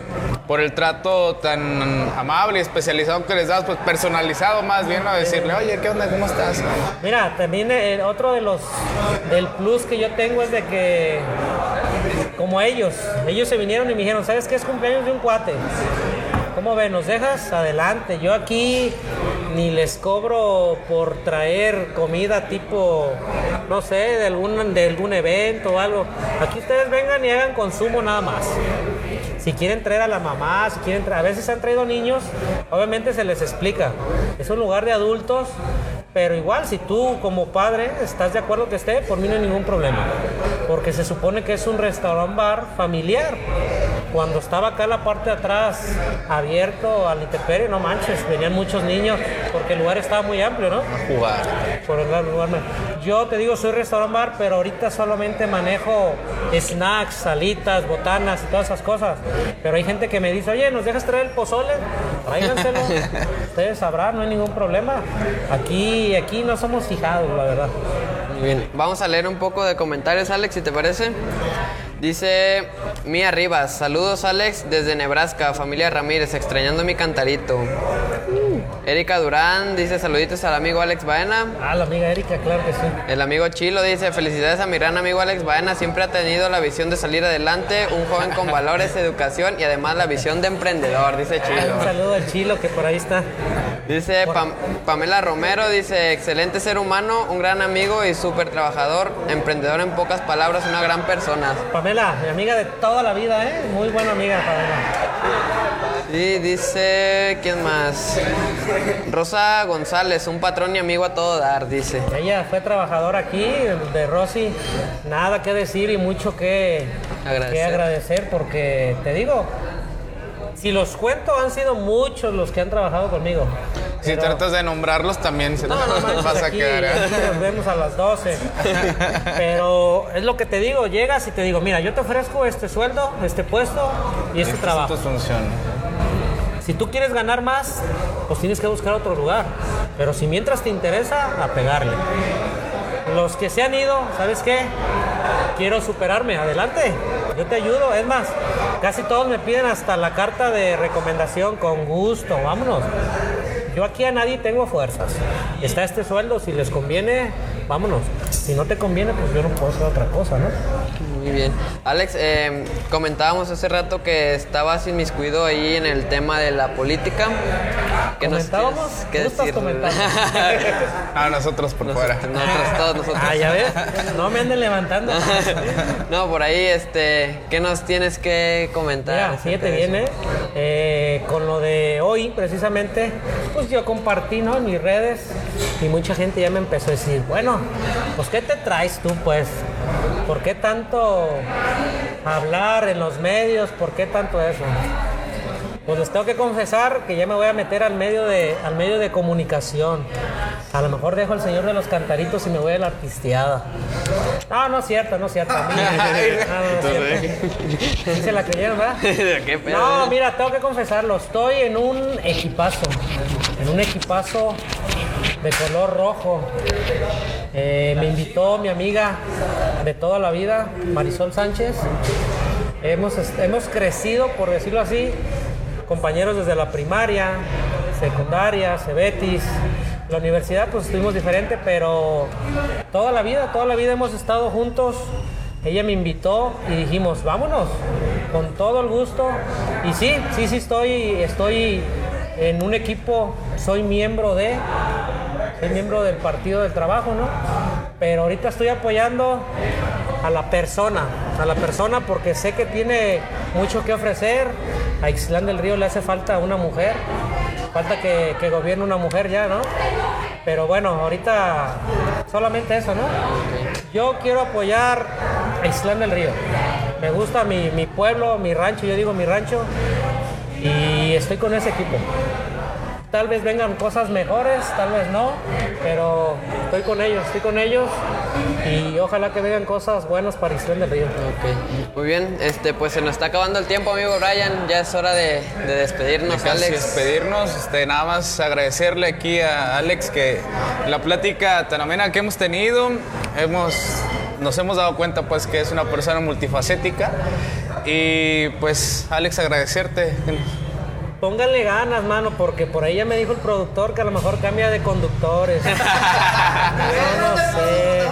por el trato tan amable y especializado que les das, pues personalizado más bien, a decirle, oye, ¿qué onda? ¿Cómo estás? Mira, también eh, otro de los del plus que yo tengo es de que como ellos, ellos se vinieron y me dijeron, ¿sabes qué es cumpleaños de un cuate? ¿Cómo ven? ¿Nos dejas? Adelante. Yo aquí ni les cobro por traer comida tipo, no sé, de algún, de algún evento o algo. Aquí ustedes vengan y hagan consumo nada más. Si quieren traer a la mamá, si quieren traer, a veces han traído niños, obviamente se les explica. Es un lugar de adultos, pero igual, si tú como padre estás de acuerdo que esté, por mí no hay ningún problema. Porque se supone que es un restaurant bar familiar. Cuando estaba acá la parte de atrás, abierto al intemperie, no manches, venían muchos niños, porque el lugar estaba muy amplio, ¿no? Jugar. Por el lugar. Yo te digo, soy restaurant bar, pero ahorita solamente manejo snacks, salitas, botanas y todas esas cosas. Pero hay gente que me dice, oye, ¿nos dejas traer el pozole? Tráiganselo. Ustedes sabrán, no hay ningún problema. Aquí, aquí no somos fijados, la verdad. Muy bien. Vamos a leer un poco de comentarios, Alex, si te parece. Dice Mía Rivas, saludos Alex desde Nebraska, familia Ramírez, extrañando mi cantarito. Erika Durán dice saluditos al amigo Alex Baena. Ah, la amiga Erika, claro que sí. El amigo Chilo dice felicidades a mi gran amigo Alex Baena, siempre ha tenido la visión de salir adelante, un joven con valores, educación y además la visión de emprendedor, dice Chilo. Un saludo al Chilo que por ahí está. Dice Pam- Pamela Romero, dice excelente ser humano, un gran amigo y súper trabajador, emprendedor en pocas palabras, una gran persona. Pamela, mi amiga de toda la vida, ¿eh? Muy buena amiga, Pamela. Y dice, ¿quién más? Rosa González, un patrón y amigo a todo dar, dice. Ella fue trabajadora aquí, de Rosy. Nada que decir y mucho que Agradecer. que agradecer porque te digo, si los cuento, han sido muchos los que han trabajado conmigo. Si Pero- tratas de nombrarlos también se No, no manches, vas a quedar. ¿eh? nos vemos a las 12. Pero es lo que te digo, llegas y te digo, mira, yo te ofrezco este sueldo, este puesto y este trabajo. Esto funciona. Si tú quieres ganar más, pues tienes que buscar otro lugar. Pero si mientras te interesa, a pegarle. Los que se han ido, ¿sabes qué? Quiero superarme, adelante. Yo te ayudo. Es más, casi todos me piden hasta la carta de recomendación con gusto. Vámonos. Yo aquí a nadie tengo fuerzas. Está este sueldo, si les conviene, vámonos. Si no te conviene, pues yo no puedo hacer otra cosa, ¿no? Muy bien. Alex, eh, comentábamos hace rato que estabas inmiscuido ahí en el tema de la política. ¿Qué nos ¿Comentábamos? tienes que Tú estás decir? comentando. Ah, nosotros por fuera. nosotros, todos nosotros. Ah, ya ves. No me anden levantando. no, por ahí, este, ¿qué nos tienes que comentar? Mira, fíjate bien? ¿eh? Eh, Con lo de hoy, precisamente, pues yo compartí, ¿no? En mis redes y mucha gente ya me empezó a decir, bueno, pues ¿qué te traes tú, pues? ¿Por qué tanto hablar en los medios? ¿Por qué tanto eso? Pues les tengo que confesar que ya me voy a meter al medio de, al medio de comunicación. A lo mejor dejo al señor de los cantaritos y me voy a la artisteada. No, no es cierto, no es cierto. No, la creyeron, ¿verdad? No, mira, tengo que confesarlo. Estoy en un equipazo. En un equipazo de color rojo. Eh, me invitó mi amiga de toda la vida, Marisol Sánchez. Hemos, hemos crecido, por decirlo así, compañeros desde la primaria, secundaria, Cebetis. La universidad, pues estuvimos diferente, pero toda la vida, toda la vida hemos estado juntos. Ella me invitó y dijimos, vámonos, con todo el gusto. Y sí, sí, sí, estoy, estoy en un equipo, soy miembro de, soy miembro del Partido del Trabajo, ¿no? Pero ahorita estoy apoyando a la persona, a la persona porque sé que tiene mucho que ofrecer. A Ixtlán del Río le hace falta una mujer, falta que, gobierne una mujer ya, ¿no? Pero bueno, ahorita solamente eso, ¿no? Yo quiero apoyar a Ixtlán del Río. Me gusta mi, mi pueblo, mi rancho, yo digo mi rancho, y estoy con ese equipo. Tal vez vengan cosas mejores, tal vez no, pero estoy con ellos, estoy con ellos y ojalá que vengan cosas buenas para Ixtlán del Río. Muy bien, este, pues se nos está acabando el tiempo, amigo Brian, ya es hora de, de despedirnos, Alex. despedirnos, este, nada más agradecerle aquí a Alex que la plática tan amena que hemos tenido, hemos nos hemos dado cuenta pues que es una persona multifacética y pues Alex agradecerte. Pónganle ganas, mano, porque por ahí ya me dijo el productor que a lo mejor cambia de conductores. yo no sé.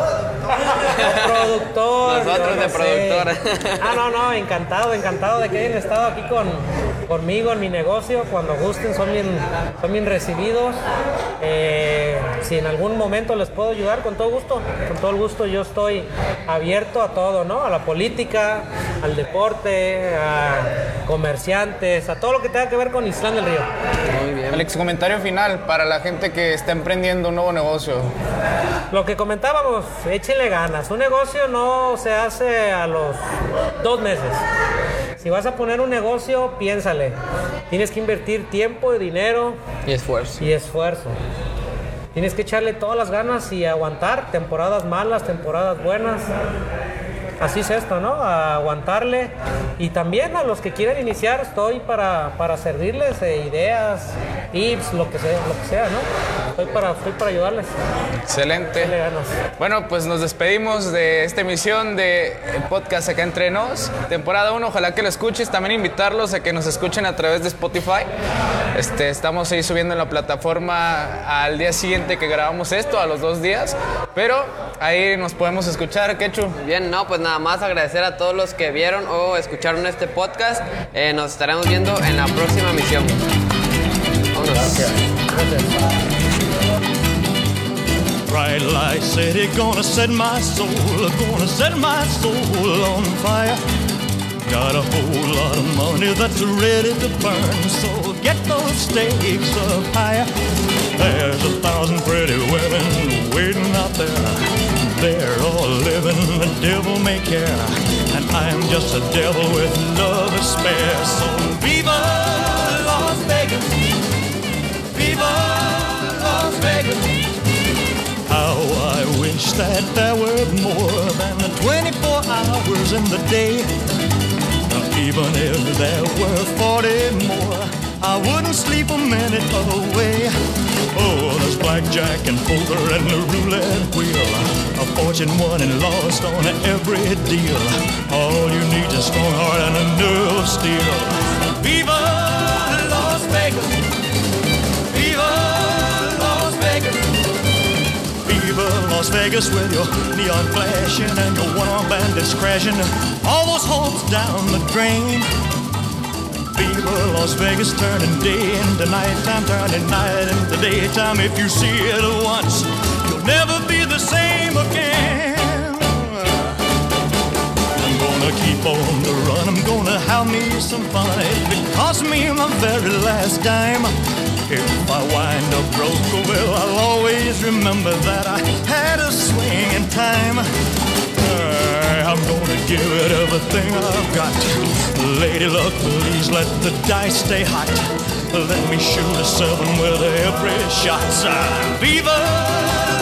O productor. Nosotros yo no de sé. productor. Ah, no, no, encantado, encantado de que hayan estado aquí con, conmigo en mi negocio. Cuando gusten, son bien, son bien recibidos. Eh, si en algún momento les puedo ayudar, con todo gusto. Con todo el gusto, yo estoy abierto a todo, ¿no? A la política, al deporte, a comerciantes, a todo lo que tenga que ver con Islán del Río. Muy bien. Alex, comentario final para la gente que está emprendiendo un nuevo negocio. Lo que comentábamos, échenle ganas. Un negocio no se hace a los dos meses. Si vas a poner un negocio, piénsale. Tienes que invertir tiempo, dinero Y esfuerzo. y esfuerzo. Tienes que echarle todas las ganas y aguantar temporadas malas, temporadas buenas. Así es esto, ¿no? A aguantarle. Y también a los que quieran iniciar, estoy para, para servirles eh, ideas, tips, lo que sea, lo que sea, ¿no? Estoy para, estoy para ayudarles. Excelente. Bueno, pues nos despedimos de esta emisión de el podcast acá entre nos, temporada 1. Ojalá que lo escuches. También invitarlos a que nos escuchen a través de Spotify. Este, estamos ahí subiendo en la plataforma al día siguiente que grabamos esto, a los dos días. Pero ahí nos podemos escuchar, Quechu. Bien, no, pues nada más agradecer a todos los que vieron o escucharon este podcast. Eh, nos estaremos viendo en la próxima misión. Vámonos. Bright light city gonna set my soul, gonna set my soul on fire. Got a whole lot of money that's ready to burn, so get those stakes up higher. There's a thousand pretty women waiting out there. They're all living the devil may care, and I'm just a devil with love to spare. So viva Las Vegas, viva Las Vegas. How I wish that there were more than the 24 hours in the day. Now, even if there were 40 more, I wouldn't sleep a minute away. Oh, there's blackjack and poker and the roulette wheel. A fortune won and lost on every deal. All you need is a strong heart and a nerve of steel. Viva Las Vegas! Las Vegas! Las Vegas with your neon flashing and your one-armed bandits crashing. All those hopes down the drain. Viva Las Vegas turning day into nighttime, turning night into daytime. If you see it once, you'll never be the same again. I'm gonna keep on the run. I'm gonna have me some fun. It cost me my very last dime. If I wind up broke, oh well, I'll always remember that I had a swing in time. I'm gonna give it everything I've got. Lady luck, please let the dice stay hot. Let me shoot a seven with every shot. Viva